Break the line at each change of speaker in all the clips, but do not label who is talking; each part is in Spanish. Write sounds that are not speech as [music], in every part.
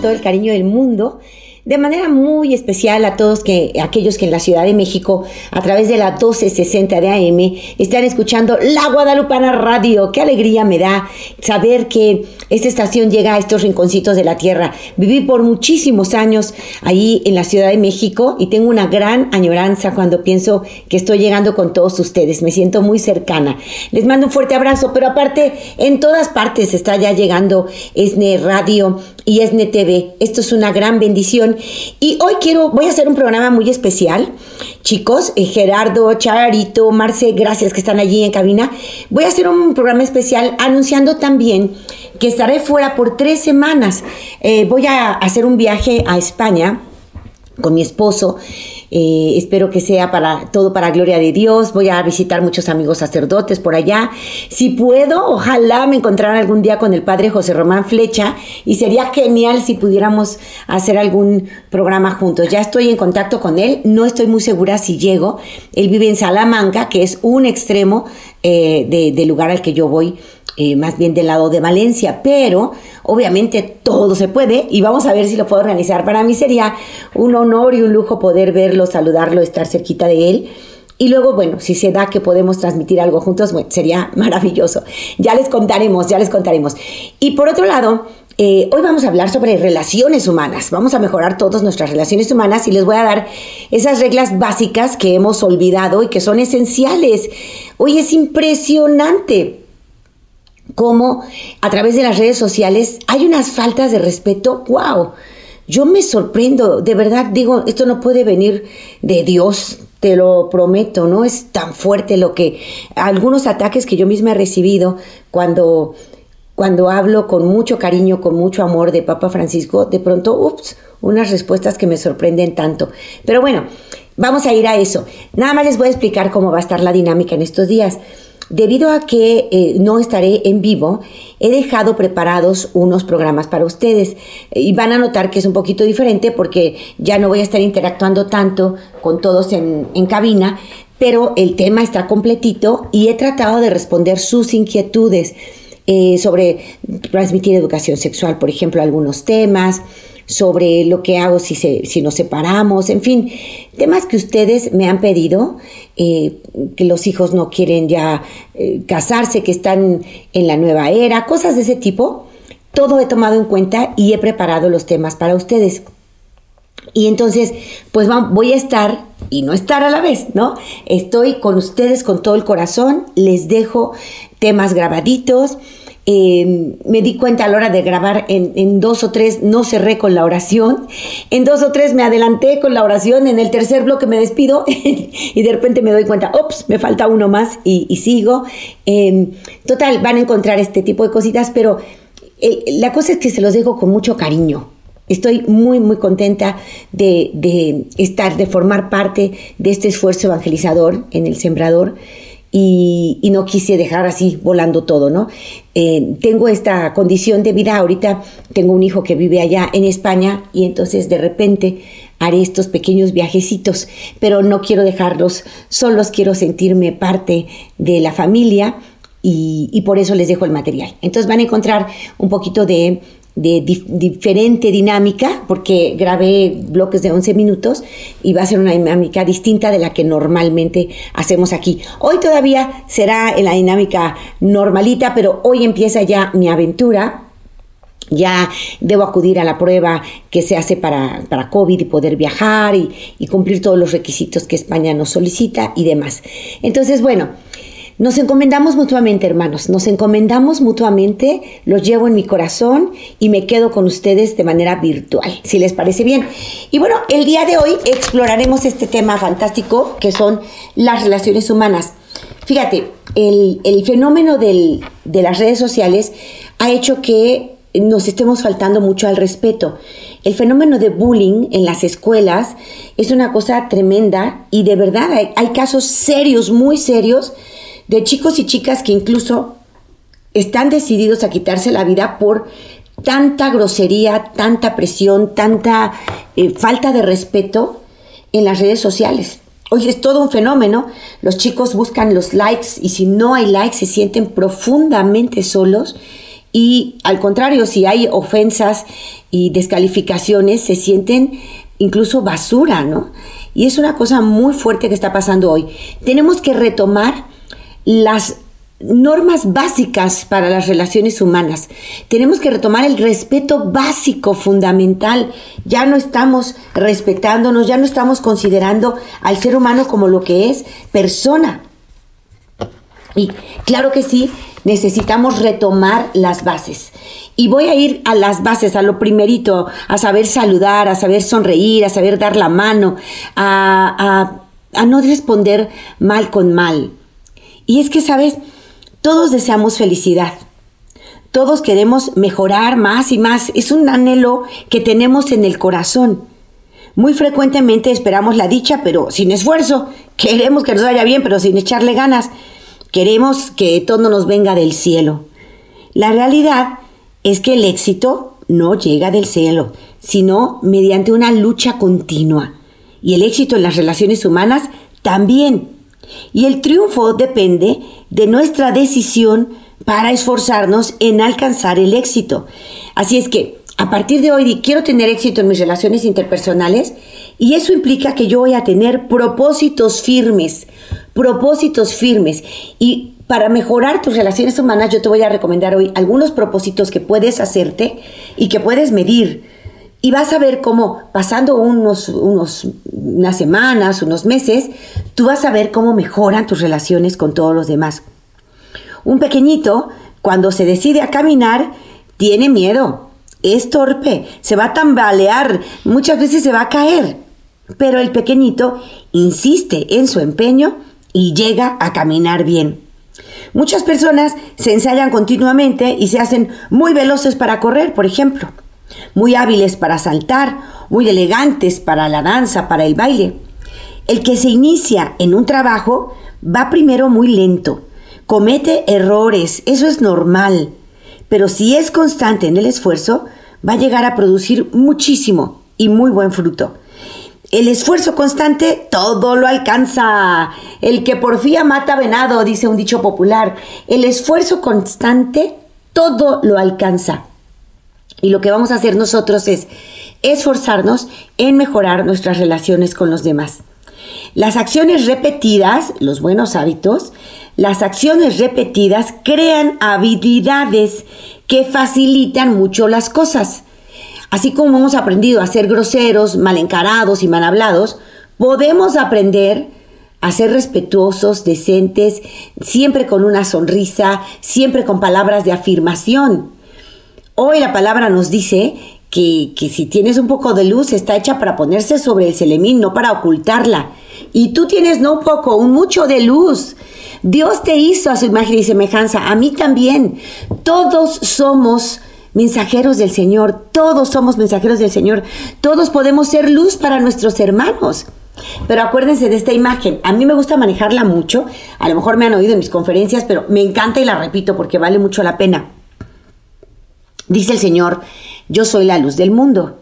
Todo el cariño del mundo, de manera muy especial a todos que, aquellos que en la Ciudad de México, a través de la 1260 de AM, están escuchando La Guadalupana Radio. Qué alegría me da saber que esta estación llega a estos rinconcitos de la tierra. Viví por muchísimos años ahí en la Ciudad de México y tengo una gran añoranza cuando pienso que estoy llegando con todos ustedes. Me siento muy cercana. Les mando un fuerte abrazo, pero aparte, en todas partes está ya llegando ESNE Radio y ESNE TV. Esto es una gran bendición y hoy quiero, voy a hacer un programa muy especial. Chicos, eh, Gerardo, Charito, Marce, gracias que están allí en cabina. Voy a hacer un programa especial anunciando también que estaré fuera por tres semanas. Eh, voy a hacer un viaje a España con mi esposo eh, espero que sea para todo para gloria de Dios. Voy a visitar muchos amigos sacerdotes por allá. Si puedo, ojalá me encontrara algún día con el padre José Román Flecha y sería genial si pudiéramos hacer algún programa juntos. Ya estoy en contacto con él, no estoy muy segura si llego. Él vive en Salamanca, que es un extremo eh, del lugar al que yo voy eh, más bien del lado de Valencia, pero obviamente todo se puede y vamos a ver si lo puedo organizar. Para mí sería un honor y un lujo poder verlo, saludarlo, estar cerquita de él. Y luego, bueno, si se da que podemos transmitir algo juntos, sería [laughs] maravilloso. Ya les contaremos, ya les contaremos. Y por otro lado, eh, hoy vamos a hablar sobre relaciones humanas. Vamos a mejorar todas nuestras relaciones humanas y les voy a dar esas reglas básicas que hemos olvidado y que son esenciales. Hoy es impresionante cómo a través de las redes sociales hay unas faltas de respeto, wow. Yo me sorprendo, de verdad digo, esto no puede venir de Dios, te lo prometo, no es tan fuerte lo que algunos ataques que yo misma he recibido cuando cuando hablo con mucho cariño, con mucho amor de Papa Francisco, de pronto, ups, unas respuestas que me sorprenden tanto. Pero bueno, vamos a ir a eso. Nada más les voy a explicar cómo va a estar la dinámica en estos días. Debido a que eh, no estaré en vivo, he dejado preparados unos programas para ustedes. Y van a notar que es un poquito diferente porque ya no voy a estar interactuando tanto con todos en, cabina, pero el tema está completito y he tratado de responder sus inquietudes eh, sobre transmitir educación sexual, por ejemplo, algunos temas, sobre lo que hago si, si nos separamos, en fin, temas que ustedes me han pedido, eh, que los hijos no quieren ya eh, casarse, que están en la nueva era, cosas de ese tipo. Todo he tomado en cuenta y he preparado los temas para ustedes. Y entonces, pues voy a estar y no estar a la vez, ¿no? Estoy con ustedes con todo el corazón, les dejo temas grabaditos, Em, me di cuenta a la hora de grabar en, dos o tres, no cerré con la oración, en dos o tres me adelanté con la oración, en el tercer bloque me despido [laughs] y de repente me doy cuenta, ops, me falta uno más y, sigo. Em, total, van a encontrar este tipo de cositas, pero eh, la cosa es que se los dejo con mucho cariño. Estoy muy, muy contenta de, de estar, de formar parte de este esfuerzo evangelizador en el Sembrador y, no quise dejar así volando todo, ¿no? Eh, tengo esta condición de vida, ahorita tengo un hijo que vive allá en España y entonces de repente haré estos pequeños viajecitos, pero no quiero dejarlos solos, quiero sentirme parte de la familia y, y por eso les dejo el material. Entonces van a encontrar un poquito de de diferente dinámica, porque grabé bloques de 11 minutos y va a ser una dinámica distinta de la que normalmente hacemos aquí. Hoy todavía será en la dinámica normalita, pero hoy empieza ya mi aventura. Ya debo acudir a la prueba que se hace para, para COVID y poder viajar y, y cumplir todos los requisitos que España nos solicita y demás. Entonces, bueno, nos encomendamos mutuamente, hermanos, nos encomendamos mutuamente, los llevo en mi corazón y me quedo con ustedes de manera virtual, si les parece bien. Y bueno, el día de hoy exploraremos este tema fantástico que son las relaciones humanas. Fíjate, el, fenómeno de las redes sociales ha hecho que nos estemos faltando mucho al respeto. El fenómeno de bullying en las escuelas es una cosa tremenda y de verdad hay, casos serios, muy serios, de chicos y chicas que incluso están decididos a quitarse la vida por tanta grosería, tanta presión, tanta eh, falta de respeto en las redes sociales. Hoy es todo un fenómeno. Los chicos buscan los likes y si no hay likes se sienten profundamente solos y al contrario, si hay ofensas y descalificaciones, se sienten incluso basura, ¿no? Y es una cosa muy fuerte que está pasando hoy. Tenemos que retomar las normas básicas para las relaciones humanas. Tenemos que retomar el respeto básico, fundamental. Ya no estamos respetándonos, ya no estamos considerando al ser humano como lo que es persona. Y claro que sí, necesitamos retomar las bases. Y voy a ir a las bases, a lo primerito, a saber saludar, a saber sonreír, a saber dar la mano, a, a no responder mal con mal. Y es que, ¿sabes? Todos deseamos felicidad. Todos queremos mejorar más y más. Es un anhelo que tenemos en el corazón. Muy frecuentemente esperamos la dicha, pero sin esfuerzo. Queremos que nos vaya bien, pero sin echarle ganas. Queremos que todo nos venga del cielo. La realidad es que el éxito no llega del cielo, sino mediante una lucha continua. Y el éxito en las relaciones humanas también. Y el triunfo depende de nuestra decisión para esforzarnos en alcanzar el éxito. Así es que a partir de hoy quiero tener éxito en mis relaciones interpersonales y eso implica que yo voy a tener propósitos firmes, propósitos firmes. Y para mejorar tus relaciones humanas yo te voy a recomendar hoy algunos propósitos que puedes hacerte y que puedes medir. Y vas a ver cómo pasando unos, unos, unas semanas, unos meses, tú vas a ver cómo mejoran tus relaciones con todos los demás. Un pequeñito, cuando se decide a caminar, tiene miedo, es torpe, se va a tambalear, muchas veces se va a caer. Pero el pequeñito insiste en su empeño y llega a caminar bien. Muchas personas se ensayan continuamente y se hacen muy veloces para correr, por ejemplo, muy hábiles para saltar, muy elegantes para la danza, para el baile. El que se inicia en un trabajo va primero muy lento, comete errores, eso es normal, pero si es constante en el esfuerzo, va a llegar a producir muchísimo y muy buen fruto. El esfuerzo constante todo lo alcanza. El que porfía mata venado, dice un dicho popular. El esfuerzo constante todo lo alcanza. Y lo que vamos a hacer nosotros es esforzarnos en mejorar nuestras relaciones con los demás. Las acciones repetidas, los buenos hábitos, las acciones repetidas crean habilidades que facilitan mucho las cosas. Así como hemos aprendido a ser groseros, mal encarados y mal hablados, podemos aprender a ser respetuosos, decentes, siempre con una sonrisa, siempre con palabras de afirmación. Hoy la palabra nos dice que, que, si tienes un poco de luz está hecha para ponerse sobre el celemín, no para ocultarla. Y tú tienes no poco, un mucho de luz. Dios te hizo a su imagen y semejanza, a mí también. Todos somos mensajeros del Señor, todos somos mensajeros del Señor, todos podemos ser luz para nuestros hermanos. Pero acuérdense de esta imagen, a mí me gusta manejarla mucho, a lo mejor me han oído en mis conferencias, pero me encanta y la repito porque vale mucho la pena. Dice el Señor, yo soy la luz del mundo.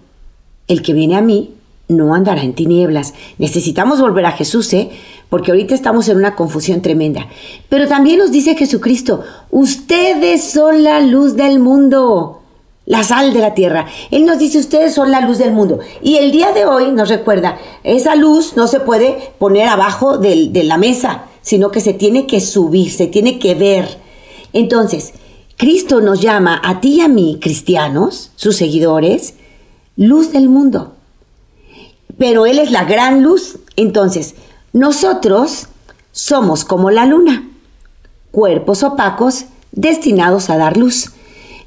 El que viene a mí no andará en tinieblas. Necesitamos volver a Jesús, ¿eh? Porque ahorita estamos en una confusión tremenda. Pero también nos dice Jesucristo, ustedes son la luz del mundo, la sal de la tierra. Él nos dice, ustedes son la luz del mundo. Y el día de hoy nos recuerda, esa luz no se puede poner abajo de la mesa, sino que se tiene que subir, se tiene que ver. Entonces, Cristo nos llama a ti y a mí, cristianos, sus seguidores, luz del mundo pero Él es la gran luz. Entonces, nosotros somos como la luna, cuerpos opacos destinados a dar luz.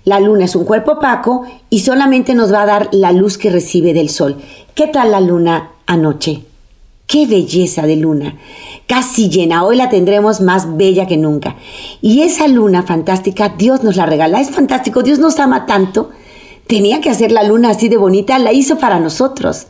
La luna es un cuerpo opaco y solamente nos va a dar la luz que recibe del sol. ¿Qué tal la luna anoche? Qué belleza de luna, casi llena, hoy la tendremos más bella que nunca. Y esa luna fantástica, Dios nos la regala, es fantástico, Dios nos ama tanto, tenía que hacer la luna así de bonita, la hizo para nosotros.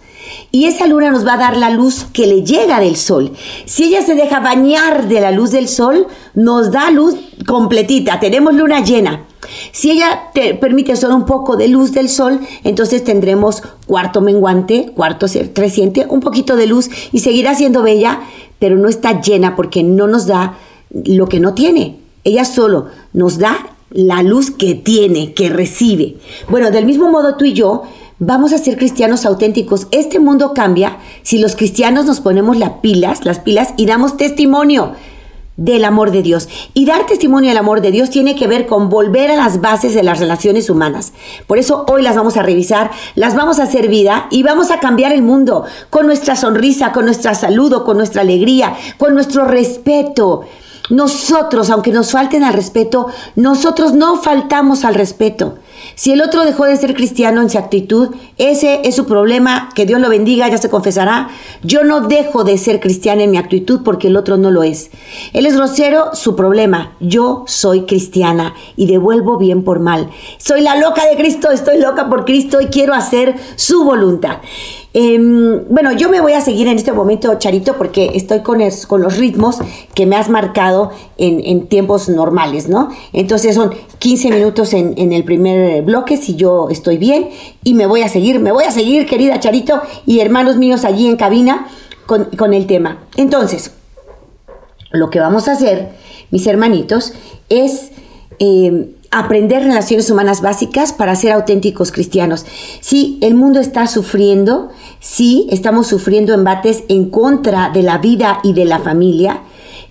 Y esa luna nos va a dar la luz que le llega del sol. Si ella se deja bañar de la luz del sol, nos da luz completita. Tenemos luna llena. Si ella te permite solo un poco de luz del sol, entonces tendremos cuarto menguante, cuarto creciente, un poquito de luz y seguirá siendo bella, pero no está llena porque no nos da lo que no tiene. Ella solo nos da la luz que tiene, que recibe. Bueno, del mismo modo tú y yo vamos a ser cristianos auténticos. Este mundo cambia si los cristianos nos ponemos las pilas, las pilas y damos testimonio del amor de Dios. Y dar testimonio del amor de Dios tiene que ver con volver a las bases de las relaciones humanas. Por eso hoy las vamos a revisar, las vamos a hacer vida y vamos a cambiar el mundo con nuestra sonrisa, con nuestra saludo, con nuestra alegría, con nuestro respeto. Nosotros, aunque nos falten al respeto, nosotros no faltamos al respeto. Si el otro dejó de ser cristiano en su actitud, ese es su problema, que Dios lo bendiga, ya se confesará. Yo no dejo de ser cristiana en mi actitud porque el otro no lo es. Él es grosero, su problema. Yo soy cristiana y devuelvo bien por mal. Soy la loca de Cristo, estoy loca por Cristo y quiero hacer su voluntad. Em, bueno, yo me voy a seguir en este momento, Charito, porque estoy con, con los ritmos que me has marcado en, tiempos normales, ¿no? Entonces son 15 minutos en, el primer bloque, si yo estoy bien, y me voy a seguir, me voy a seguir, querida Charito, y hermanos míos allí en cabina con, el tema. Entonces, lo que vamos a hacer, mis hermanitos, es... Em, aprender relaciones humanas básicas para ser auténticos cristianos. Sí, el mundo está sufriendo, sí, estamos sufriendo embates en contra de la vida y de la familia.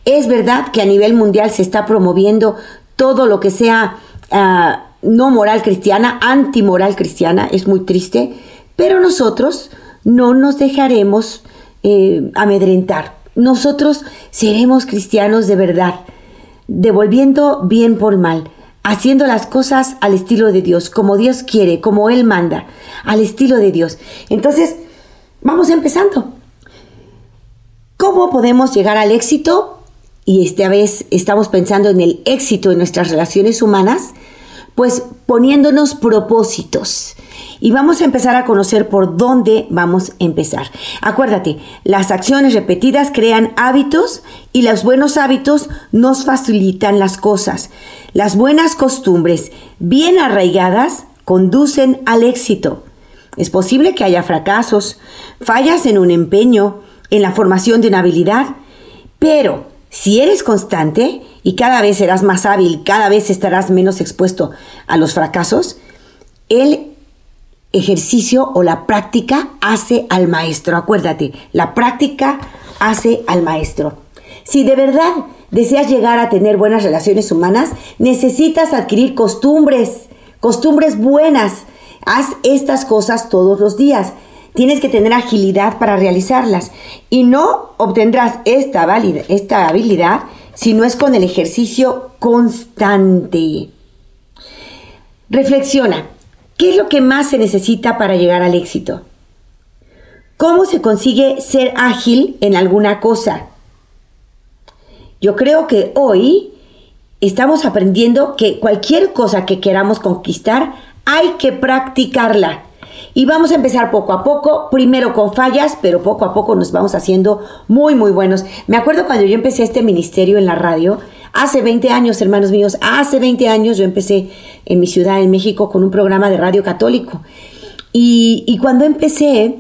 Es verdad que a nivel mundial se está promoviendo todo lo que sea ah, no moral cristiana, antimoral cristiana, es muy triste, pero nosotros no nos dejaremos eh, amedrentar. Nosotros seremos cristianos de verdad, devolviendo bien por mal haciendo las cosas al estilo de Dios, como Dios quiere, como Él manda, al estilo de Dios. Entonces, vamos empezando. ¿Cómo podemos llegar al éxito? Y esta vez estamos pensando en el éxito en nuestras relaciones humanas, pues poniéndonos propósitos. Y vamos a empezar a conocer por dónde vamos a empezar. Acuérdate, las acciones repetidas crean hábitos y los buenos hábitos nos facilitan las cosas. Las buenas costumbres bien arraigadas conducen al éxito. Es posible que haya fracasos, fallas en un empeño, en la formación de una habilidad, pero si eres constante y cada vez serás más hábil, cada vez estarás menos expuesto a los fracasos, el ejercicio o la práctica hace al maestro. Acuérdate, la práctica hace al maestro. Si de verdad deseas llegar a tener buenas relaciones humanas, necesitas adquirir costumbres, costumbres buenas. Haz estas cosas todos los días. Tienes que tener agilidad para realizarlas y no obtendrás esta, habilidad si no es con el ejercicio constante. Reflexiona, ¿qué es lo que más se necesita para llegar al éxito? ¿Cómo se consigue ser ágil en alguna cosa? Yo creo que hoy estamos aprendiendo que cualquier cosa que queramos conquistar hay que practicarla. Y vamos a empezar poco a poco, primero con fallas, pero poco a poco nos vamos haciendo muy, muy buenos. Me acuerdo cuando yo empecé este ministerio en la radio, hace 20 años, hermanos míos, hace 20 años yo empecé en mi ciudad, en México, con un programa de radio católico. Y, cuando empecé,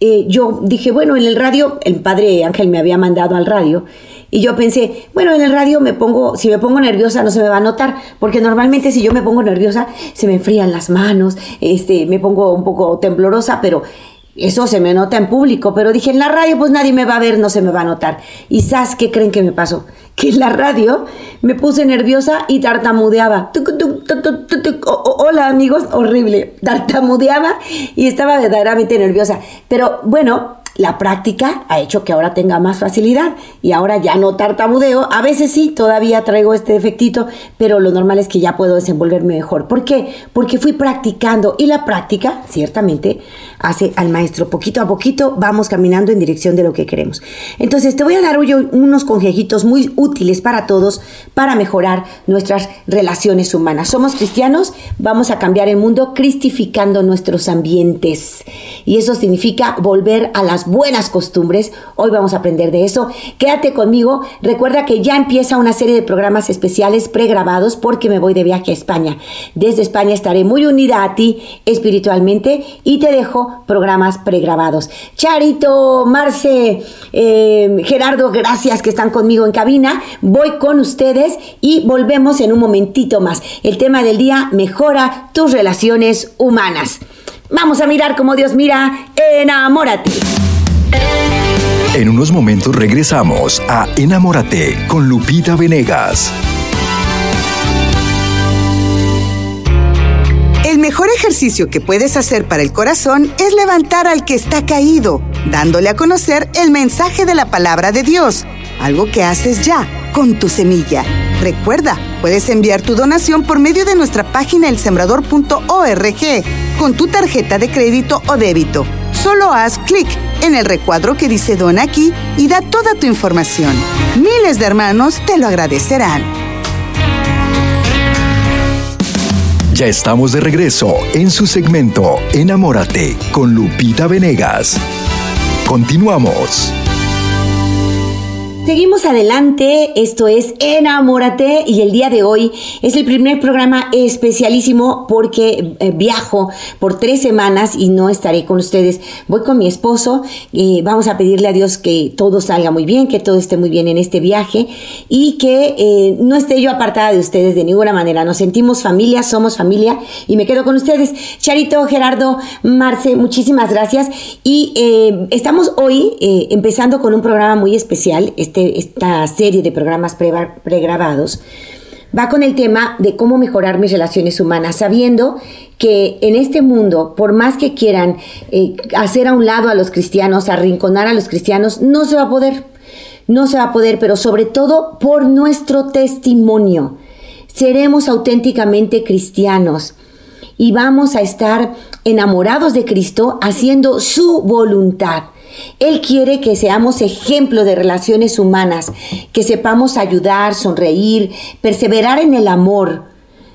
eh, yo dije, bueno, en el radio, el padre Ángel me había mandado al radio, y yo pensé, bueno, en el radio me pongo, si me pongo nerviosa no se me va a notar, porque normalmente si yo me pongo nerviosa se me enfrían las manos, este, me pongo un poco temblorosa, pero eso se me nota en público, pero dije, en la radio pues nadie me va a ver, no se me va a notar. ¿Y sabes qué creen que me pasó? [laughs] Que en la radio me puse nerviosa y tartamudeaba. Hola amigos, horrible. Tartamudeaba y estaba verdaderamente nerviosa. Pero bueno, la práctica ha hecho que ahora tenga más facilidad y ahora ya no tartamudeo. A veces sí, todavía traigo este defectito, pero lo normal es que ya puedo desenvolverme mejor. ¿Por qué? Porque fui practicando y la práctica, ciertamente, hace al maestro. Poquito a poquito vamos caminando en dirección de lo que queremos. Entonces, te voy a dar hoy unos consejitos muy útiles para todos para mejorar nuestras relaciones humanas. Somos cristianos, vamos a cambiar el mundo cristificando nuestros ambientes. Y eso significa volver a las buenas costumbres. Hoy vamos a aprender de eso. Quédate conmigo. Recuerda que ya empieza una serie de programas especiales pregrabados porque me voy de viaje a España. Desde España estaré muy unida a ti espiritualmente y te dejo programas pregrabados. Charito, Marce, eh, Gerardo, gracias que están conmigo en cabina. Voy con ustedes y volvemos en un momentito más. El tema del día, mejora tus relaciones humanas. Vamos a mirar como Dios mira, enamórate.
En unos momentos regresamos a Enamórate con Lupita Venegas.
El mejor ejercicio que puedes hacer para el corazón es levantar al que está caído, dándole a conocer el mensaje de la palabra de Dios, algo que haces ya con tu semilla. Recuerda, puedes enviar tu donación por medio de nuestra página elsembrador.org con tu tarjeta de crédito o débito. Solo haz clic en el recuadro que dice Dona aquí y da toda tu información. Miles de hermanos te lo agradecerán.
Ya estamos de regreso en su segmento Enamórate con Lupita Venegas. Continuamos.
Seguimos adelante, esto es Enamórate y el día de hoy es el primer programa especialísimo porque eh, viajo por tres semanas y no estaré con ustedes. Voy con mi esposo y vamos a pedirle a Dios que todo salga muy bien, que todo esté muy bien en este viaje y que eh, no esté yo apartada de ustedes de ninguna manera. Nos sentimos familia, somos familia y me quedo con ustedes. Charito, Gerardo, Marce, muchísimas gracias y eh, estamos hoy empezando con un programa muy especial. Esta serie de programas pregrabados, va con el tema de cómo mejorar mis relaciones humanas, sabiendo que en este mundo, por más que quieran eh, hacer a un lado a los cristianos, arrinconar a los cristianos, no se va a poder. No se va a poder, pero sobre todo por nuestro testimonio. Seremos auténticamente cristianos y vamos a estar enamorados de Cristo haciendo su voluntad. Él quiere que seamos ejemplo de relaciones humanas, que sepamos ayudar, sonreír, perseverar en el amor.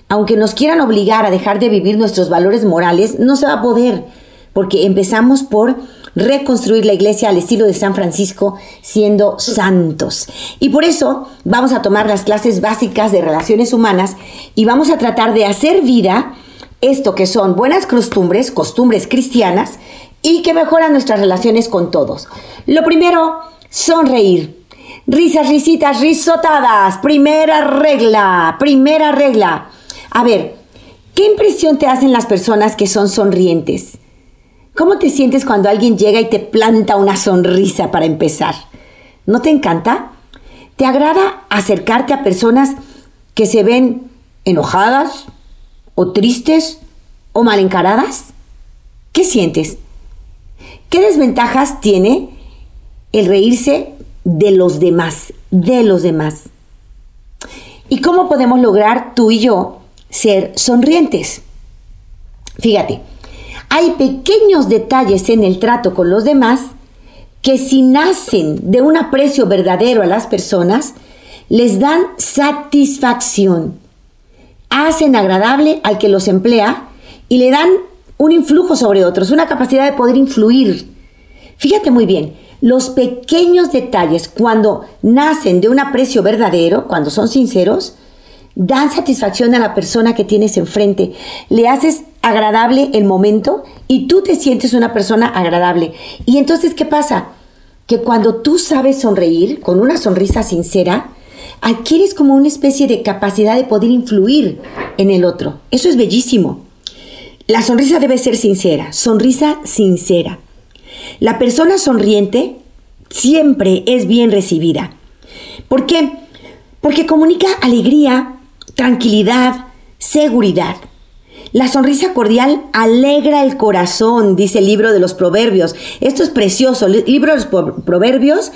Aunque nos quieran obligar a dejar de vivir nuestros valores morales, no se va a poder, porque empezamos por reconstruir la iglesia al estilo de San Francisco siendo santos. Y por eso vamos a tomar las clases básicas de relaciones humanas y vamos a tratar de hacer vida esto que son buenas costumbres, costumbres cristianas, y que mejoran nuestras relaciones con todos. Lo primero, sonreír. Risas, risitas, risotadas. Primera regla, primera regla. A ver, ¿qué impresión te hacen las personas que son sonrientes? ¿Cómo te sientes cuando alguien llega y te planta una sonrisa para empezar? ¿No te encanta? ¿Te agrada acercarte a personas que se ven enojadas o tristes o mal encaradas? ¿Qué sientes? ¿Qué desventajas tiene el reírse de los demás, de los demás? ¿Y cómo podemos lograr tú y yo ser sonrientes? Fíjate, hay pequeños detalles en el trato con los demás que si nacen de un aprecio verdadero a las personas, les dan satisfacción, hacen agradable al que los emplea y le dan un influjo sobre otros, una capacidad de poder influir. Fíjate muy bien, los pequeños detalles cuando nacen de un aprecio verdadero, cuando son sinceros, dan satisfacción a la persona que tienes enfrente, le haces agradable el momento y tú te sientes una persona agradable. Y entonces, ¿qué pasa? Que cuando tú sabes sonreír con una sonrisa sincera, adquieres como una especie de capacidad de poder influir en el otro. Eso es bellísimo. La sonrisa debe ser sincera, sonrisa sincera. La persona sonriente siempre es bien recibida. ¿Por qué? Porque comunica alegría, tranquilidad, seguridad. La sonrisa cordial alegra el corazón, dice el libro de los Proverbios. Esto es precioso. Libro de los Proverbios,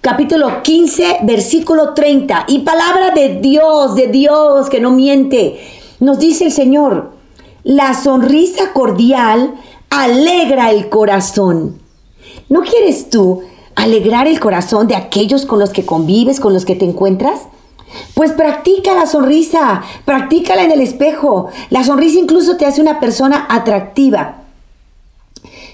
capítulo 15, versículo 30. Y palabra de Dios, de Dios que no miente. Nos dice el Señor, la sonrisa cordial alegra el corazón. ¿No quieres tú alegrar el corazón de aquellos con los que convives, con los que te encuentras? Pues practica la sonrisa, practícala en el espejo. La sonrisa incluso te hace una persona atractiva.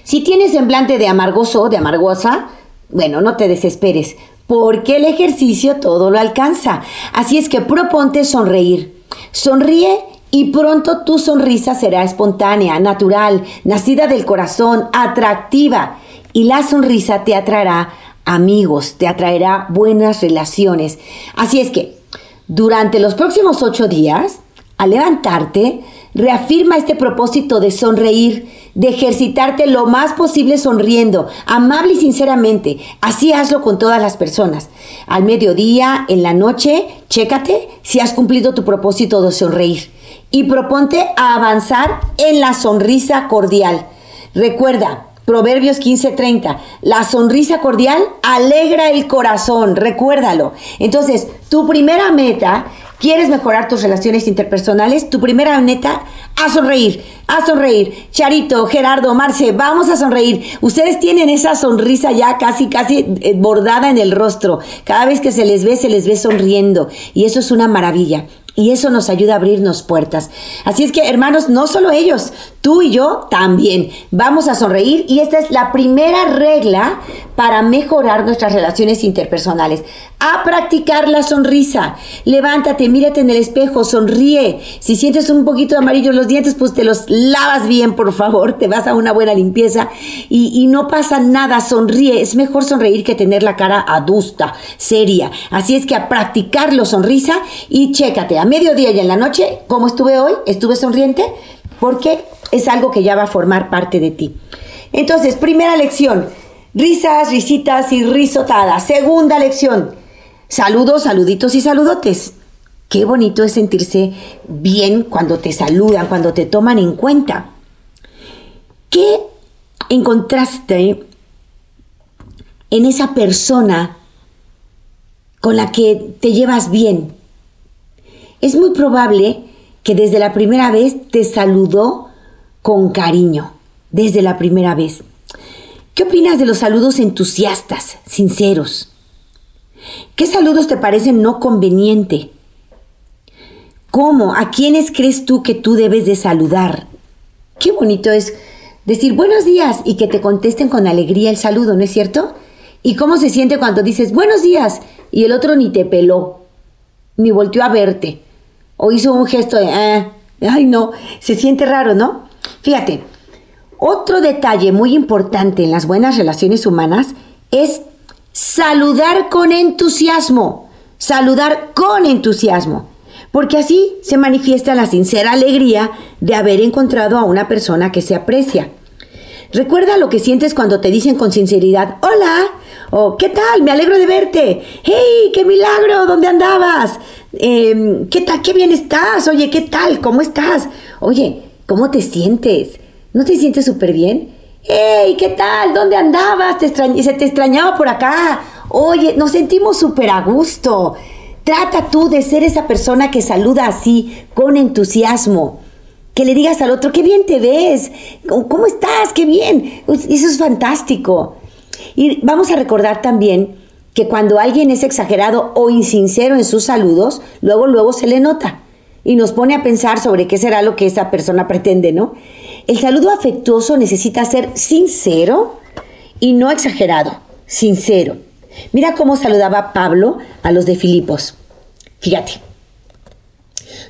Si tienes semblante de amargoso, de amargosa, bueno, no te desesperes, porque el ejercicio todo lo alcanza. Así es que proponte sonreír. Sonríe y pronto tu sonrisa será espontánea, natural, nacida del corazón, atractiva. Y la sonrisa te atraerá amigos, te atraerá buenas relaciones. Así es que durante los próximos ocho días, al levantarte, reafirma este propósito de sonreír, de ejercitarte lo más posible sonriendo, amable y sinceramente. Así hazlo con todas las personas. Al mediodía, en la noche, chécate si has cumplido tu propósito de sonreír. Y proponte a avanzar en la sonrisa cordial. Recuerda, Proverbios 15:30. La sonrisa cordial alegra el corazón, recuérdalo. Entonces, tu primera meta, ¿quieres mejorar tus relaciones interpersonales? Tu primera meta, a sonreír, a sonreír. Charito, Gerardo, Marce, vamos a sonreír. Ustedes tienen esa sonrisa ya casi, casi eh, bordada en el rostro. Cada vez que se les ve, se les ve sonriendo. Y eso es una maravilla. Y eso nos ayuda a abrirnos puertas. Así es que, hermanos, no solo ellos, tú y yo también vamos a sonreír. Y esta es la primera regla para mejorar nuestras relaciones interpersonales. A practicar la sonrisa. Levántate, mírate en el espejo, sonríe. Si sientes un poquito amarillo los dientes, pues te los lavas bien, por favor. Te vas a una buena limpieza y, y no pasa nada, sonríe. Es mejor sonreír que tener la cara adusta, seria. Así es que a practicarlo sonrisa y chécate a mediodía y en la noche, ¿cómo estuve hoy? ¿Estuve sonriente? Porque es algo que ya va a formar parte de ti. Entonces, primera lección, risas, risitas y risotadas. Segunda lección, saludos, saluditos y saludotes. Qué bonito es sentirse bien cuando te saludan, cuando te toman en cuenta. ¿Qué encontraste en esa persona con la que te llevas bien? Es muy probable que desde la primera vez te saludó con cariño, desde la primera vez. ¿Qué opinas de los saludos entusiastas, sinceros? ¿Qué saludos te parecen no conveniente? ¿Cómo? ¿A quiénes crees tú que tú debes de saludar? Qué bonito es decir buenos días y que te contesten con alegría el saludo, ¿no es cierto? ¿Y cómo se siente cuando dices buenos días y el otro ni te peló, ni volteó a verte? O hizo un gesto de, ah, ay no, se siente raro, ¿no? Fíjate, otro detalle muy importante en las buenas relaciones humanas es saludar con entusiasmo, saludar con entusiasmo, porque así se manifiesta la sincera alegría de haber encontrado a una persona que se aprecia. Recuerda lo que sientes cuando te dicen con sinceridad, hola, o ¿qué tal? Me alegro de verte. ¡Hey, qué milagro! ¿Dónde andabas? Em, ¿Qué tal? ¿Qué bien estás? Oye, ¿qué tal? ¿Cómo estás? Oye, ¿cómo te sientes? ¿No te sientes súper bien? ¡Hey, qué tal! ¿Dónde andabas? ¿Te se te extrañaba por acá. Oye, nos sentimos súper a gusto. Trata tú de ser esa persona que saluda así, con entusiasmo que le digas al otro, qué bien te ves, ¿cómo estás? Qué bien. Eso es fantástico. Y vamos a recordar también que cuando alguien es exagerado o insincero en sus saludos, luego, luego se le nota y nos pone a pensar sobre qué será lo que esa persona pretende, ¿no? El saludo afectuoso necesita ser sincero y no exagerado, sincero. Mira cómo saludaba Pablo a los de Filipos. Fíjate.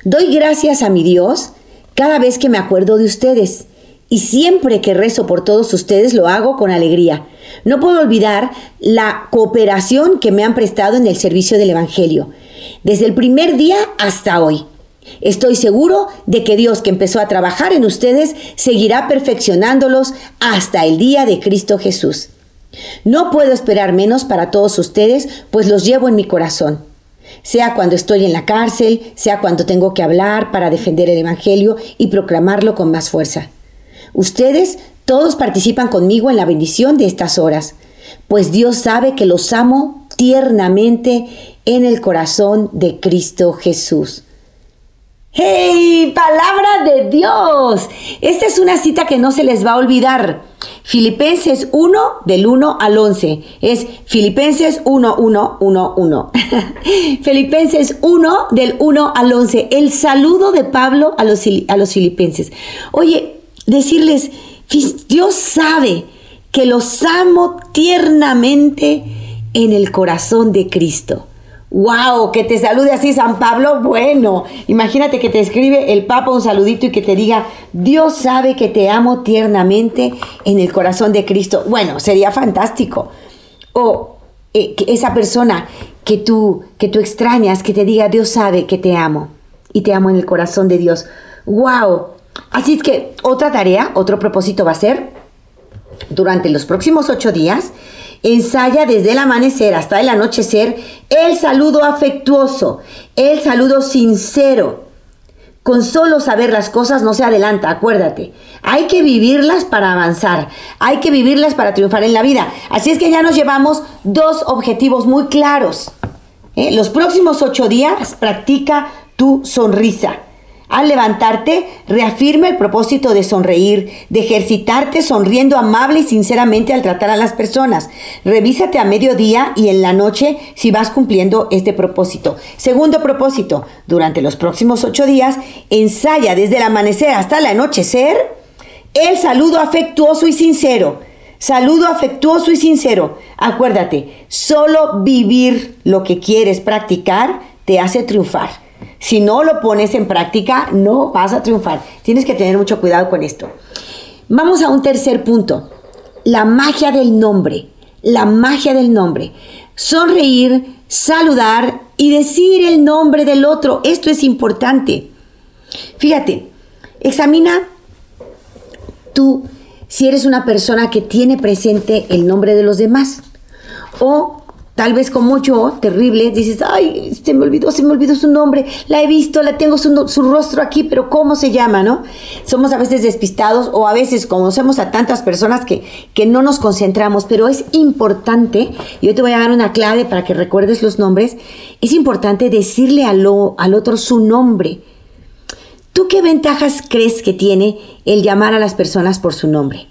Doy gracias a mi Dios cada vez que me acuerdo de ustedes. Y siempre que rezo por todos ustedes lo hago con alegría. No puedo olvidar la cooperación que me han prestado en el servicio del Evangelio, desde el primer día hasta hoy. Estoy seguro de que Dios que empezó a trabajar en ustedes seguirá perfeccionándolos hasta el día de Cristo Jesús. No puedo esperar menos para todos ustedes, pues los llevo en mi corazón. sea cuando estoy en la cárcel, sea cuando tengo que hablar para defender el Evangelio y proclamarlo con más fuerza. Ustedes todos participan conmigo en la bendición de estas horas, pues Dios sabe que los amo tiernamente en el corazón de Cristo Jesús. ¡Hey! Palabra de Dios. Esta es una cita que no se les va a olvidar. Filipenses 1 del 1 al 11. Es Filipenses 1, 1, 1, 1. Filipenses 1 del 1 al 11. El saludo de Pablo a los, a los filipenses. Oye, decirles, Dios sabe que los amo tiernamente en el corazón de Cristo. ¡Wow! Que te salude así San Pablo. Bueno, imagínate que te escribe el Papa un saludito y que te diga, Dios sabe que te amo tiernamente en el corazón de Cristo. Bueno, sería fantástico. O eh, esa persona que tú, que tú extrañas, que te diga, Dios sabe que te amo y te amo en el corazón de Dios. ¡Wow! Así es que otra tarea, otro propósito va a ser, durante los próximos ocho días, Ensaya desde el amanecer hasta el anochecer el saludo afectuoso, el saludo sincero. Con solo saber las cosas no se adelanta, acuérdate. Hay que vivirlas para avanzar, hay que vivirlas para triunfar en la vida. Así es que ya nos llevamos dos objetivos muy claros. ¿eh? Los próximos ocho días practica tu sonrisa. Al levantarte, reafirma el propósito de sonreír, de ejercitarte sonriendo amable y sinceramente al tratar a las personas. Revísate a mediodía y en la noche si vas cumpliendo este propósito. Segundo propósito, durante los próximos ocho días, ensaya desde el amanecer hasta el anochecer el saludo afectuoso y sincero. Saludo afectuoso y sincero. Acuérdate, solo vivir lo que quieres practicar te hace triunfar. Si no lo pones en práctica, no vas a triunfar. Tienes que tener mucho cuidado con esto. Vamos a un tercer punto. La magia del nombre. La magia del nombre. Sonreír, saludar y decir el nombre del otro. Esto es importante. Fíjate, examina tú si eres una persona que tiene presente el nombre de los demás o tal vez como yo, terrible, dices, ay, se me olvidó, se me olvidó su nombre, la he visto, la tengo su, rostro aquí, pero ¿cómo se llama, no? Somos a veces despistados o a veces conocemos a tantas personas que, que no nos concentramos, pero es importante, y hoy te voy a dar una clave para que recuerdes los nombres, es importante decirle al otro su nombre. ¿Tú qué ventajas crees que tiene el llamar a las personas por su nombre?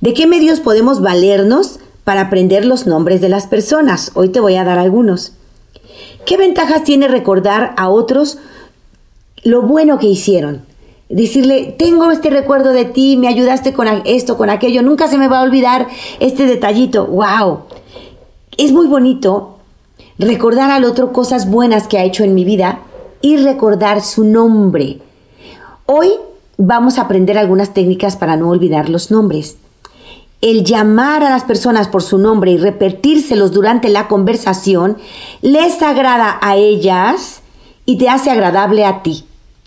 ¿De qué medios podemos valernos para aprender los nombres de las personas. Hoy te voy a dar algunos. ¿Qué ventajas tiene recordar a otros lo bueno que hicieron? Decirle, tengo este recuerdo de ti, me ayudaste con esto, con aquello, nunca se me va a olvidar este detallito. ¡Wow! Es muy bonito recordar al otro cosas buenas que ha hecho en mi vida y recordar su nombre. Hoy vamos a aprender algunas técnicas para no olvidar los nombres el llamar a las personas por su nombre y repetírselos durante la conversación les agrada a ellas y te hace agradable a ti.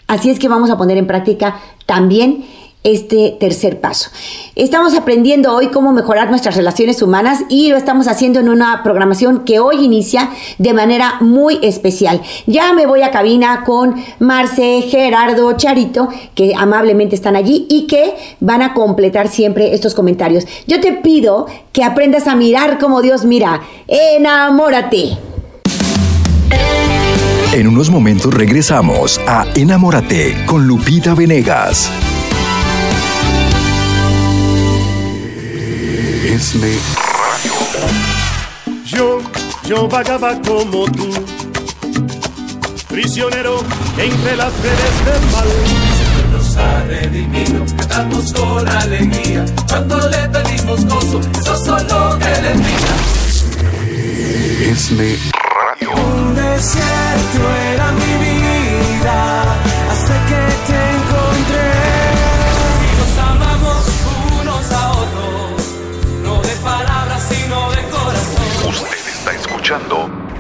Así es que vamos a poner en práctica también este tercer paso. Estamos aprendiendo hoy cómo mejorar nuestras relaciones humanas y lo estamos haciendo en una programación que hoy inicia de manera muy especial. Ya me voy a cabina con Marce, Gerardo, Charito, que amablemente están allí y que van a completar siempre estos comentarios. Yo te pido que aprendas a mirar como Dios mira. Enamórate.
En unos momentos regresamos a Enamórate con Lupita Venegas.
Yo, yo vagaba como tú, prisionero entre las redes del mal.
Nos ha redimido, cantamos con alegría, cuando le pedimos gozo, eso solo que le
Es mi radio.
Un desierto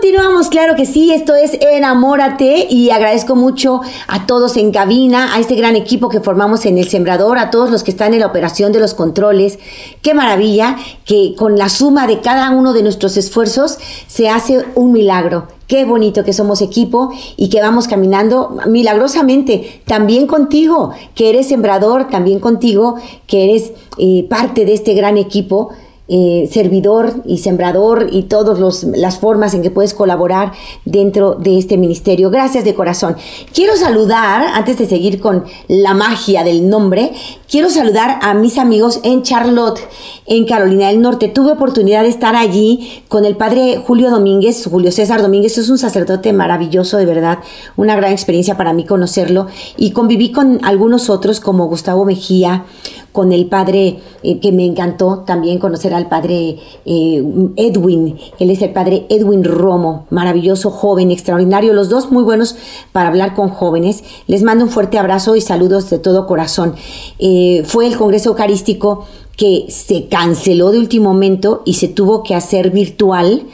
Continuamos, claro que sí, esto es Enamórate y agradezco mucho a todos en cabina, a este gran equipo que formamos en El Sembrador, a todos los que están en la operación de los controles. Qué maravilla que con la suma de cada uno de nuestros esfuerzos se hace un milagro. Qué bonito que somos equipo y que vamos caminando milagrosamente. También contigo, que eres sembrador, también contigo, que eres eh, parte de este gran equipo eh, servidor y sembrador y todas las formas en que puedes colaborar dentro de este ministerio. Gracias de corazón. Quiero saludar, antes de seguir con la magia del nombre, quiero saludar a mis amigos en Charlotte, en Carolina del Norte. Tuve oportunidad de estar allí con el padre Julio Domínguez, Julio César Domínguez, es un sacerdote maravilloso, de verdad, una gran experiencia para mí conocerlo y conviví con algunos otros como Gustavo Mejía, con el padre eh, que me encantó también conocer al padre eh, Edwin. Él es el padre Edwin Romo, maravilloso, joven, extraordinario. Los dos muy buenos para hablar con jóvenes. Les mando un fuerte abrazo y saludos de todo corazón. Eh, fue el Congreso Eucarístico que se canceló de último momento y se tuvo que hacer virtual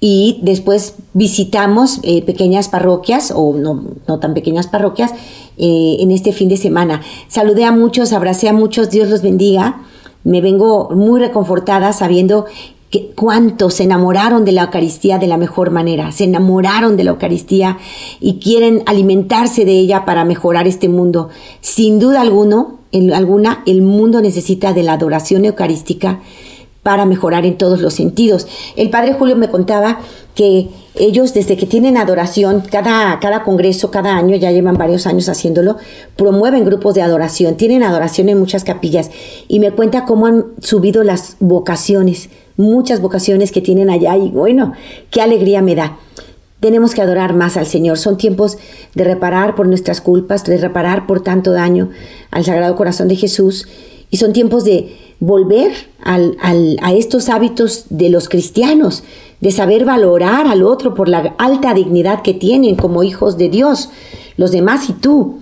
y después visitamos pequeñas parroquias o no, no, tan pequeñas parroquias eh, en este fin de semana. Saludé a muchos, abracé a muchos, Dios los bendiga. Me vengo muy reconfortada sabiendo que cuántos se enamoraron de la Eucaristía de la mejor manera, se enamoraron de la Eucaristía y quieren alimentarse de ella para mejorar este mundo. Sin duda alguno, alguna, el mundo necesita de la adoración eucarística para mejorar en todos los sentidos. El padre Julio me contaba que ellos desde que tienen adoración, cada, cada congreso, cada año, ya llevan varios años haciéndolo, promueven grupos de adoración, tienen adoración en muchas capillas y me cuenta cómo han subido las vocaciones, muchas vocaciones que tienen allá y bueno, qué alegría me da. Tenemos que adorar más al Señor. Son tiempos de reparar por nuestras culpas, de reparar por tanto daño al Sagrado Corazón de Jesús y son tiempos de volver a estos hábitos de los cristianos, de saber valorar al otro por la alta dignidad que tienen como hijos de Dios, los demás y tú.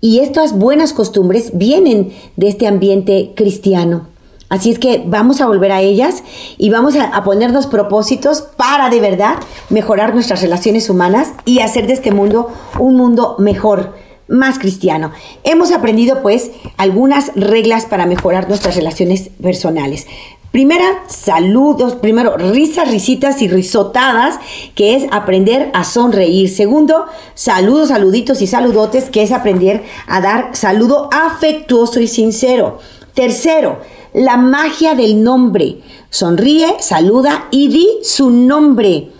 Y estas buenas costumbres vienen de este ambiente cristiano. Así es que vamos a volver a ellas y vamos a, ponernos propósitos para de verdad mejorar nuestras relaciones humanas y hacer de este mundo un mundo mejor más cristiano. Hemos aprendido pues algunas reglas para mejorar nuestras relaciones personales. Primera, saludos. Primero, risas, risitas y risotadas, que es aprender a sonreír. Segundo, saludos, saluditos y saludotes, que es aprender a dar saludo afectuoso y sincero. Tercero, la magia del nombre. Sonríe, saluda y di su nombre.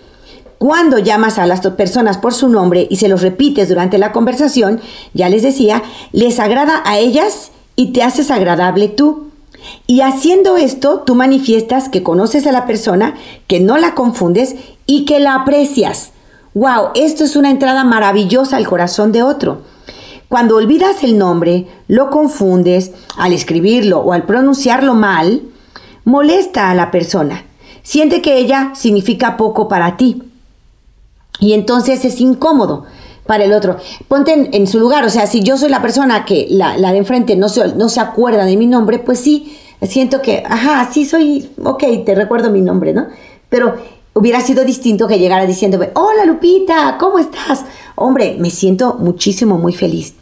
Cuando llamas a las personas por su nombre y se los repites durante la conversación, ya les decía, les agrada a ellas y te haces agradable tú. Y haciendo esto, tú manifiestas que conoces a la persona, que no la confundes y que la aprecias. ¡Wow! Esto es una entrada maravillosa al corazón de otro. Cuando olvidas el nombre, lo confundes al escribirlo o al pronunciarlo mal, molesta a la persona. Siente que ella significa poco para ti. Y entonces es incómodo para el otro. Ponte en, su lugar, o sea, si yo soy la persona que la, de enfrente no se, no se acuerda de mi nombre, pues sí, siento que, ajá, sí soy, ok, te recuerdo mi nombre, ¿no? Pero hubiera sido distinto que llegara diciéndome, hola Lupita, ¿cómo estás? Hombre, me siento muchísimo, muy feliz.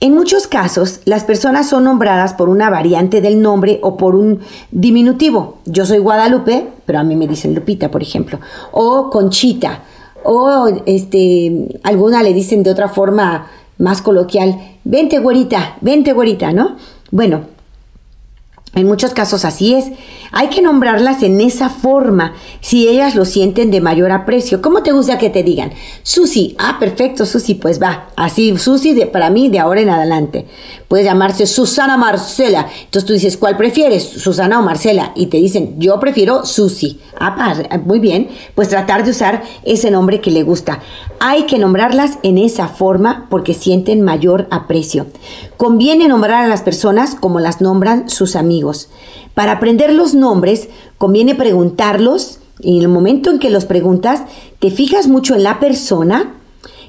En muchos casos, las personas son nombradas por una variante del nombre o por un diminutivo. Yo soy Guadalupe, pero a mí me dicen Lupita, por ejemplo. O Conchita, o este, alguna le dicen de otra forma más coloquial, vente güerita, vente güerita, ¿no? Bueno, en muchos casos así es. Hay que nombrarlas en esa forma, si ellas lo sienten de mayor aprecio. ¿Cómo te gusta que te digan? Susi, ah, perfecto, Susi, pues va. Así, Susi, de, para mí, de ahora en adelante. Puede llamarse Susana Marcela. Entonces tú dices, ¿cuál prefieres? Susana o Marcela. Y te dicen, yo prefiero Susi. Ah, muy bien. Pues tratar de usar ese nombre que le gusta. Hay que nombrarlas en esa forma porque sienten mayor aprecio. Conviene nombrar a las personas como las nombran sus amigos. Para aprender los nombres, conviene preguntarlos y en el momento en que los preguntas, te fijas mucho en la persona,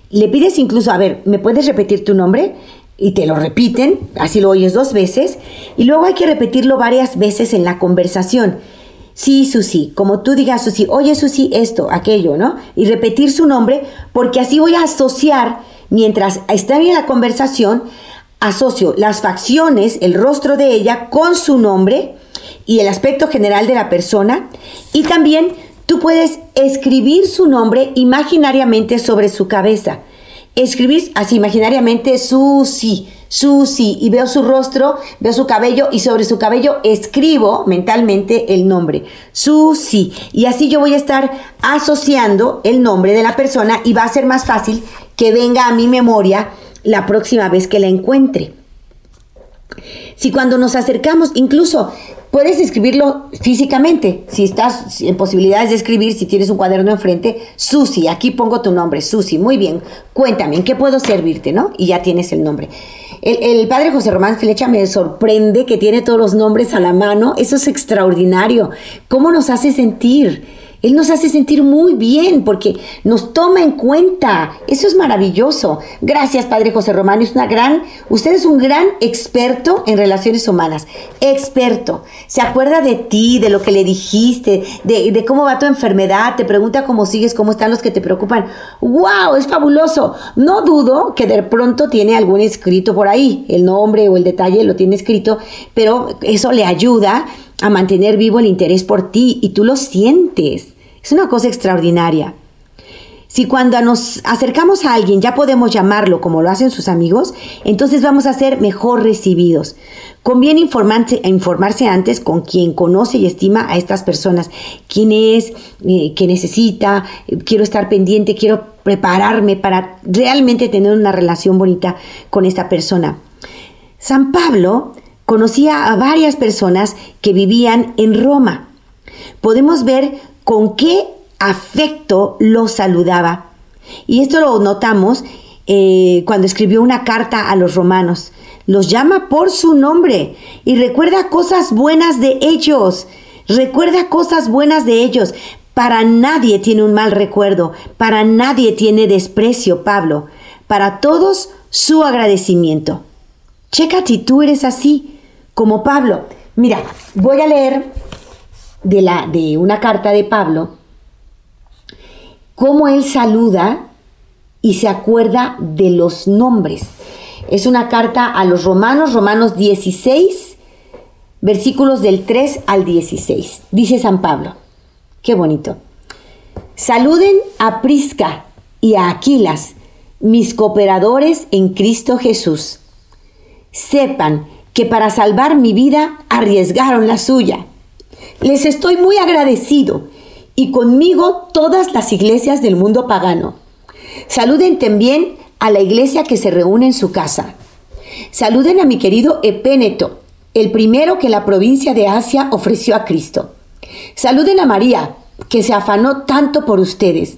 Le pides incluso, a ver, ¿me puedes repetir tu nombre? Y te lo repiten, así lo oyes dos veces, y luego hay que repetirlo varias veces en la conversación. Sí, Susi, como tú digas, Susi, oye, Susi, esto, aquello, ¿no? Y repetir su nombre, porque así voy a asociar, mientras está en la conversación, asocio las facciones, el rostro de ella con su nombre y el aspecto general de la persona. Y también tú puedes escribir su nombre imaginariamente sobre su cabeza. Escribir así imaginariamente Susi Susi, y veo su rostro, veo su cabello y sobre su cabello escribo mentalmente el nombre, Susi. Y así yo voy a estar asociando el nombre de la persona y va a ser más fácil que venga a mi memoria la próxima vez que la encuentre. Si cuando nos acercamos, incluso puedes escribirlo físicamente, si estás en posibilidades de escribir, si tienes un cuaderno enfrente, Susi, aquí pongo tu nombre, Susi, muy bien, cuéntame, ¿en qué puedo servirte? ¿No? Y ya tienes el nombre. El, padre José Román Flecha me sorprende que tiene todos los nombres a la mano. Eso es extraordinario. ¿Cómo nos hace sentir? Él nos hace sentir muy bien porque nos toma en cuenta. Eso es maravilloso. Gracias, Padre José Román. Es una gran, usted es un gran experto en relaciones humanas. Experto. Se acuerda de ti, de lo que le dijiste, de, de cómo va tu enfermedad, te pregunta cómo sigues, cómo están los que te preocupan. ¡Wow! Es fabuloso. No dudo que de pronto tiene algún escrito por ahí. El nombre o el detalle lo tiene escrito, pero eso le ayuda a mantener vivo el interés por ti y tú lo sientes. Es una cosa extraordinaria. Si cuando nos acercamos a alguien ya podemos llamarlo como lo hacen sus amigos, entonces vamos a ser mejor recibidos. Conviene informarse, informarse antes con quien conoce y estima a estas personas. ¿Quién es? Eh, ¿Qué necesita? Quiero estar pendiente, quiero prepararme para realmente tener una relación bonita con esta persona. San Pablo conocía a varias personas que vivían en Roma. Podemos ver con qué afecto lo saludaba. Y esto lo notamos eh, cuando escribió una carta a los romanos. Los llama por su nombre y recuerda cosas buenas de ellos. Recuerda cosas buenas de ellos. Para nadie tiene un mal recuerdo, para nadie tiene desprecio, Pablo. Para todos su agradecimiento. Checa si tú eres así, como Pablo. Mira, voy a leer de, la, de una carta de Pablo, cómo él saluda y se acuerda de los nombres. Es una carta a los romanos, Romanos 16, versículos del 3 al 16. Dice San Pablo, qué bonito. Saluden a Prisca y a Aquilas, mis cooperadores en Cristo Jesús. Sepan que para salvar mi vida arriesgaron la suya. Les estoy muy agradecido y conmigo todas las iglesias del mundo pagano. Saluden también a la iglesia que se reúne en su casa. Saluden a mi querido Epéneto, el primero que la provincia de Asia ofreció a Cristo. Saluden a María, que se afanó tanto por ustedes.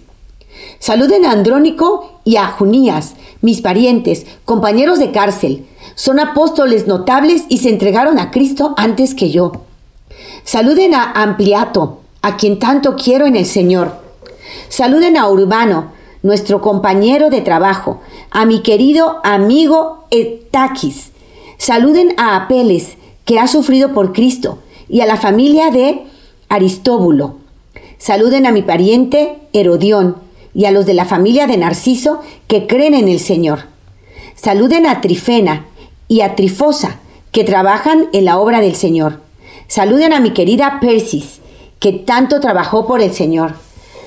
Saluden a Andrónico y a Junías, mis parientes, compañeros de cárcel. Son apóstoles notables y se entregaron a Cristo antes que yo. Saluden a Ampliato, a quien tanto quiero en el Señor. Saluden a Urbano, nuestro compañero de trabajo, a mi querido amigo Etaquis. Saluden a Apeles, que ha sufrido por Cristo, y a la familia de Aristóbulo. Saluden a mi pariente Herodión y a los de la familia de Narciso que creen en el Señor. Saluden a Trifena y a Trifosa, que trabajan en la obra del Señor. Saluden a mi querida Persis, que tanto trabajó por el Señor.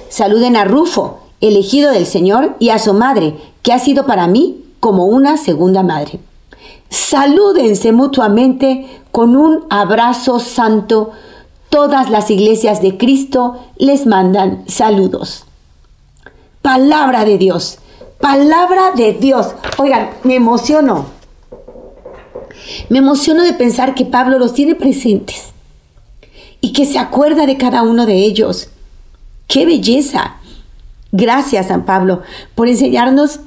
Saluden a Rufo, elegido del Señor, y a su madre, que ha sido para mí como una segunda madre. Salúdense mutuamente con un abrazo santo. Todas las iglesias de Cristo les mandan saludos. Palabra de Dios, palabra de Dios. Oigan, me emociono me emociono de pensar que Pablo los tiene presentes y que se acuerda de cada uno de ellos. ¡Qué belleza! Gracias, San Pablo, por enseñarnos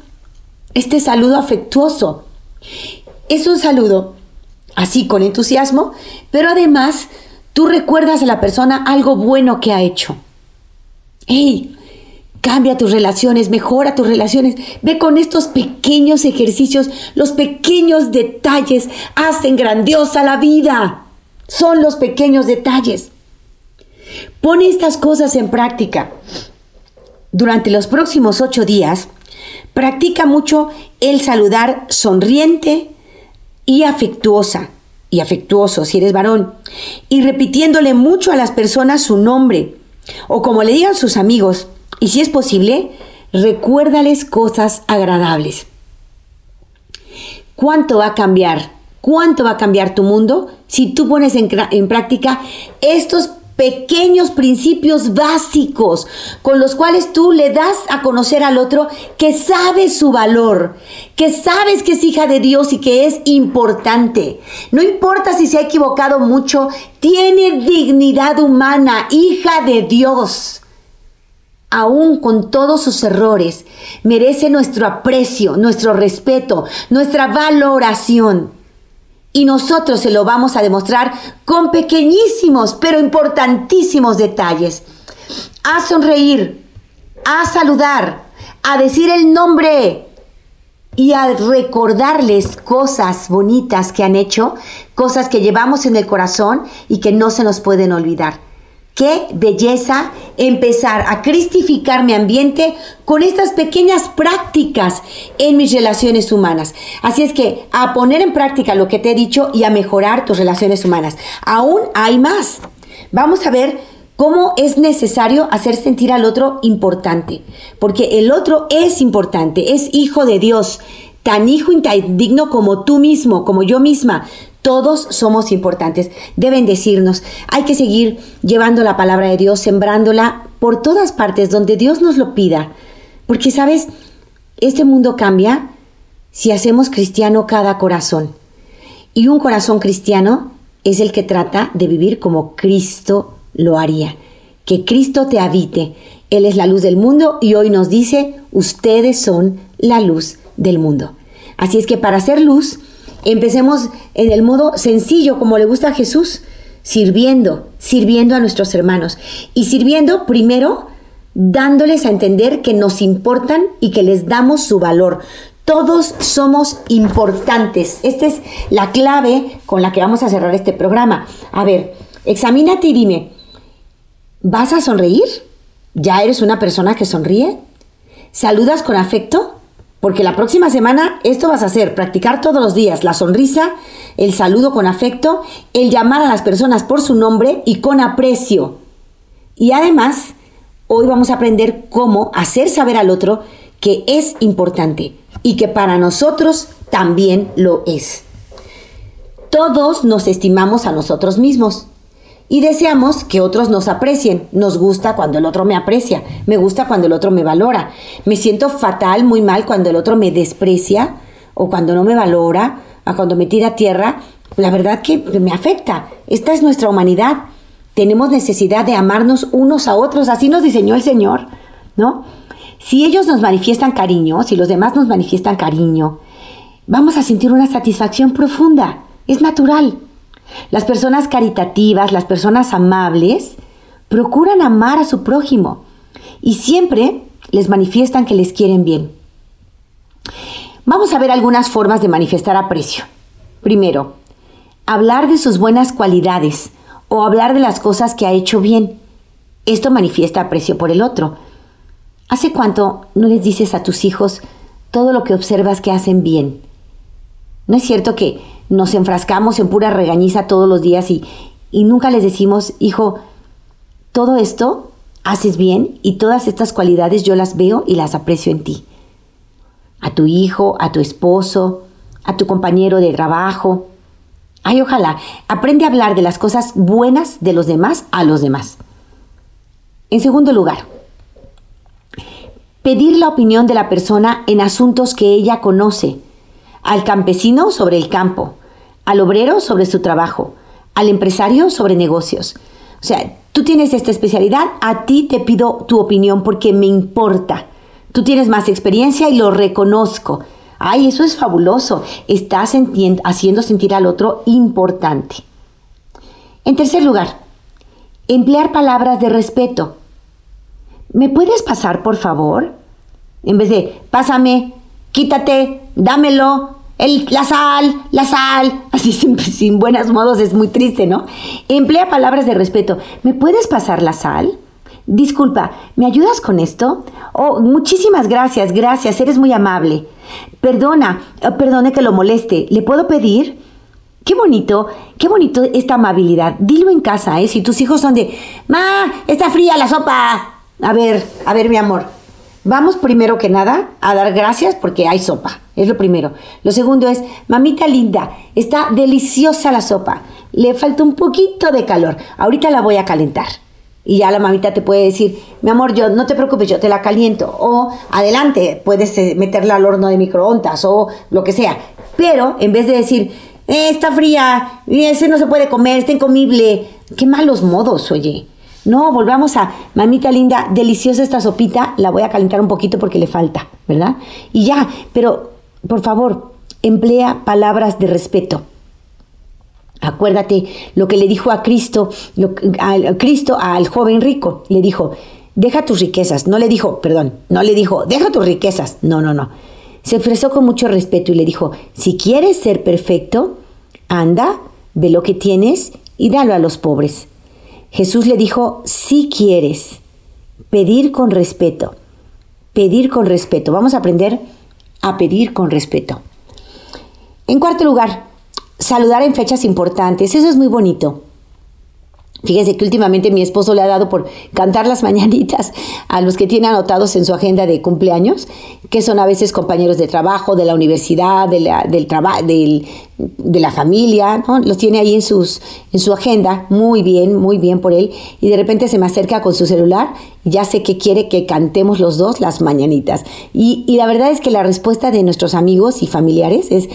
este saludo afectuoso. Es un saludo así con entusiasmo, pero además tú recuerdas a la persona algo bueno que ha hecho. ¡Ey! Cambia tus relaciones, mejora tus relaciones. Ve con estos pequeños ejercicios, los pequeños detalles hacen grandiosa la vida. Son los pequeños detalles. Pone estas cosas en práctica. Durante los próximos ocho días, practica mucho el saludar sonriente y afectuosa, y afectuoso si eres varón, y repitiéndole mucho a las personas su nombre, o como le digan sus amigos, y si es posible, recuérdales cosas agradables. ¿Cuánto va a cambiar? ¿Cuánto va a cambiar tu mundo si tú pones en, práctica estos pequeños principios básicos con los cuales tú le das a conocer al otro que sabes su valor, que sabes que es hija de Dios y que es importante. No importa si se ha equivocado mucho, tiene dignidad humana, hija de Dios. Aún con todos sus errores, merece nuestro aprecio, nuestro respeto, nuestra valoración. Y nosotros se lo vamos a demostrar con pequeñísimos pero importantísimos detalles. A sonreír, a saludar, a decir el nombre y a recordarles cosas bonitas que han hecho, cosas que llevamos en el corazón y que no se nos pueden olvidar. Qué belleza empezar a cristificar mi ambiente con estas pequeñas prácticas en mis relaciones humanas. Así es que a poner en práctica lo que te he dicho y a mejorar tus relaciones humanas. Aún hay más. Vamos a ver cómo es necesario hacer sentir al otro importante. Porque el otro es importante, es hijo de Dios, tan hijo y tan digno como tú mismo, como yo misma. Todos somos importantes. Deben decirnos, hay que seguir llevando la palabra de Dios, sembrándola por todas partes donde Dios nos lo pida. Porque, ¿sabes? Este mundo cambia si hacemos cristiano cada corazón. Y un corazón cristiano es el que trata de vivir como Cristo lo haría. Que Cristo te habite. Él es la luz del mundo y hoy nos dice, ustedes son la luz del mundo. Así es que para ser luz, Empecemos en el modo sencillo, como le gusta a Jesús, sirviendo, sirviendo a nuestros hermanos. Y sirviendo primero dándoles a entender que nos importan y que les damos su valor. Todos somos importantes. Esta es la clave con la que vamos a cerrar este programa. A ver, examínate y dime, ¿vas a sonreír? ¿Ya eres una persona que sonríe? ¿Saludas con afecto? Porque la próxima semana esto vas a hacer, practicar todos los días la sonrisa, el saludo con afecto, el llamar a las personas por su nombre y con aprecio. Y además, hoy vamos a aprender cómo hacer saber al otro que es importante y que para nosotros también lo es. Todos nos estimamos a nosotros mismos y deseamos que otros nos aprecien. Nos gusta cuando el otro me aprecia, me gusta cuando el otro me valora. Me siento fatal, muy mal cuando el otro me desprecia o cuando no me valora, o cuando me tira a tierra. La verdad que me afecta. Esta es nuestra humanidad. Tenemos necesidad de amarnos unos a otros, así nos diseñó el Señor, ¿no? Si ellos nos manifiestan cariño, si los demás nos manifiestan cariño, vamos a sentir una satisfacción profunda. Es natural. Las personas caritativas, las personas amables, procuran amar a su prójimo y siempre les manifiestan que les quieren bien. Vamos a ver algunas formas de manifestar aprecio. Primero, hablar de sus buenas cualidades o hablar de las cosas que ha hecho bien. Esto manifiesta aprecio por el otro. ¿Hace cuánto no les dices a tus hijos todo lo que observas que hacen bien? ¿No es cierto que nos enfrascamos en pura regañiza todos los días y, y nunca les decimos, hijo, todo esto haces bien y todas estas cualidades yo las veo y las aprecio en ti. A tu hijo, a tu esposo, a tu compañero de trabajo. Ay, ojalá, aprende a hablar de las cosas buenas de los demás a los demás. En segundo lugar, pedir la opinión de la persona en asuntos que ella conoce, al campesino sobre el campo, al obrero sobre su trabajo, al empresario sobre negocios. O sea, tú tienes esta especialidad, a ti te pido tu opinión porque me importa. Tú tienes más experiencia y lo reconozco. Ay, eso es fabuloso. Estás haciendo sentir al otro importante. En tercer lugar, emplear palabras de respeto. ¿me puedes pasar, por favor? En vez de, pásame, quítate, dámelo, el, la sal, la sal, [laughs] así sin, sin buenos modos es muy triste, ¿no? Emplea palabras de respeto. ¿Me puedes pasar la sal? Disculpa, ¿me ayudas con esto? Oh, muchísimas gracias, gracias, eres muy amable. Perdona, eh, perdone que lo moleste, ¿le puedo pedir? Qué bonito, qué bonito esta amabilidad. Dilo en casa, ¿eh? Si tus hijos son de, ma, está fría la sopa. A ver, a ver, mi amor. Vamos primero que nada a dar gracias porque hay sopa. Es lo primero. Lo segundo es, mamita linda, está deliciosa la sopa. Le falta un poquito de calor. Ahorita la voy a calentar. Y ya la mamita te puede decir, mi amor, yo no te preocupes, yo te la caliento. O adelante, puedes eh, meterla al horno de microondas o lo que sea. Pero en vez de decir, eh, está fría, ese no se puede comer, está incomible. Qué malos modos, oye. No, volvamos a, mamita linda, deliciosa esta sopita, la voy a calentar un poquito porque le falta, ¿verdad? Y ya, pero por favor, emplea palabras de respeto. Acuérdate lo que le dijo a Cristo, a Cristo al joven rico. Le dijo, deja tus riquezas. No le dijo, perdón, no le dijo, deja tus riquezas. No, no, no. Se ofreció con mucho respeto y le dijo, si quieres ser perfecto, anda, ve lo que tienes y dalo a los pobres. Jesús le dijo, si quieres, pedir con respeto, pedir con respeto. Vamos a aprender a pedir con respeto. En cuarto lugar, saludar en fechas importantes. Eso es muy bonito. Fíjense que últimamente mi esposo le ha dado por cantar las mañanitas a los que tiene anotados en su agenda de cumpleaños, que son a veces compañeros de trabajo, de la universidad, de la, del de la familia. Los tiene ahí en, en su agenda, muy bien, muy bien por él, y de repente se me acerca con su celular, ya sé que quiere que cantemos los dos las mañanitas. Y, y la verdad es que la respuesta de nuestros amigos y familiares es,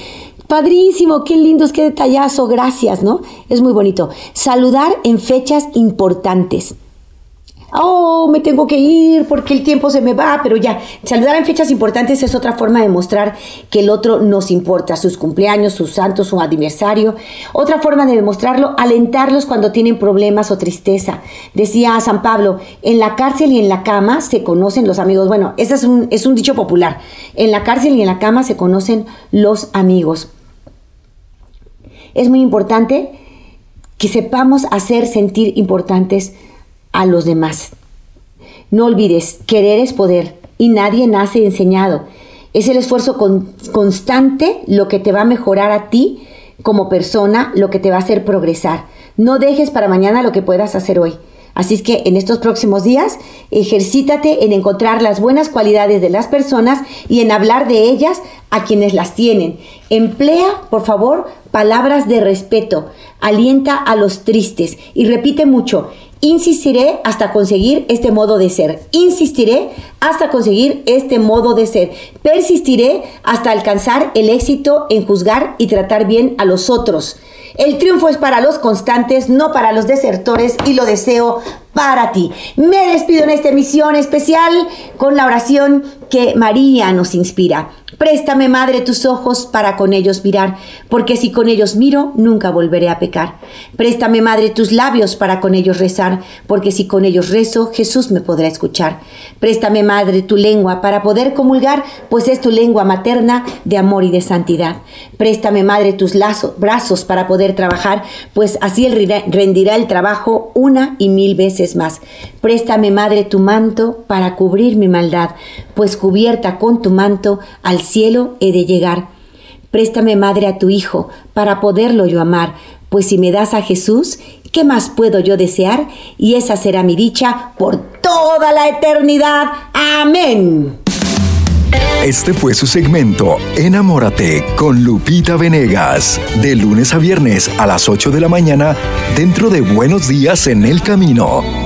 Padrísimo, qué lindos, qué detallazo, gracias, ¿no? Es muy bonito. Saludar en fechas importantes. Oh, me tengo que ir porque el tiempo se me va, pero ya, saludar en fechas importantes es otra forma de mostrar que el otro nos importa, sus cumpleaños, sus santos, su aniversario. Otra forma de demostrarlo, alentarlos cuando tienen problemas o tristeza. Decía San Pablo, en la cárcel y en la cama se conocen los amigos. Bueno, ese es un, es un dicho popular. En la cárcel y en la cama se conocen los amigos es muy importante que sepamos hacer sentir importantes a los demás. No olvides, querer es poder y nadie nace enseñado. Es el esfuerzo constante lo que te va a mejorar a ti como persona, lo que te va a hacer progresar. No dejes para mañana lo que puedas hacer hoy. Así es que en estos próximos días, ejercítate en encontrar las buenas cualidades de las personas y en hablar de ellas a quienes las tienen. Emplea, por favor, palabras de respeto. Alienta a los tristes y repite mucho. Insistiré hasta conseguir este modo de ser. Insistiré hasta conseguir este modo de ser. Persistiré hasta alcanzar el éxito en juzgar y tratar bien a los otros. El triunfo es para los constantes, no para los desertores, y lo deseo para ti. Me despido en esta emisión especial con la oración que María nos inspira. Préstame, Madre, tus ojos para con ellos mirar, porque si con ellos miro, nunca volveré a pecar. Préstame, Madre, tus labios para con ellos rezar, porque si con ellos rezo, Jesús me podrá escuchar. Préstame, Madre, tu lengua para poder comulgar, pues es tu lengua materna de amor y de santidad. Préstame, Madre, tus brazos para poder trabajar, pues así él rendirá el trabajo una y mil veces más. Préstame, Madre, tu manto para cubrir mi maldad, pues cubierta con tu manto al cielo he de llegar. Préstame, Madre, a tu Hijo, para poderlo yo amar, pues si me das a Jesús, ¿qué más puedo yo desear? Y esa será mi dicha por toda la eternidad. Amén.
Este fue su segmento Enamórate con Lupita Venegas, de lunes a viernes a las 8 de la mañana, dentro de Buenos Días en el Camino.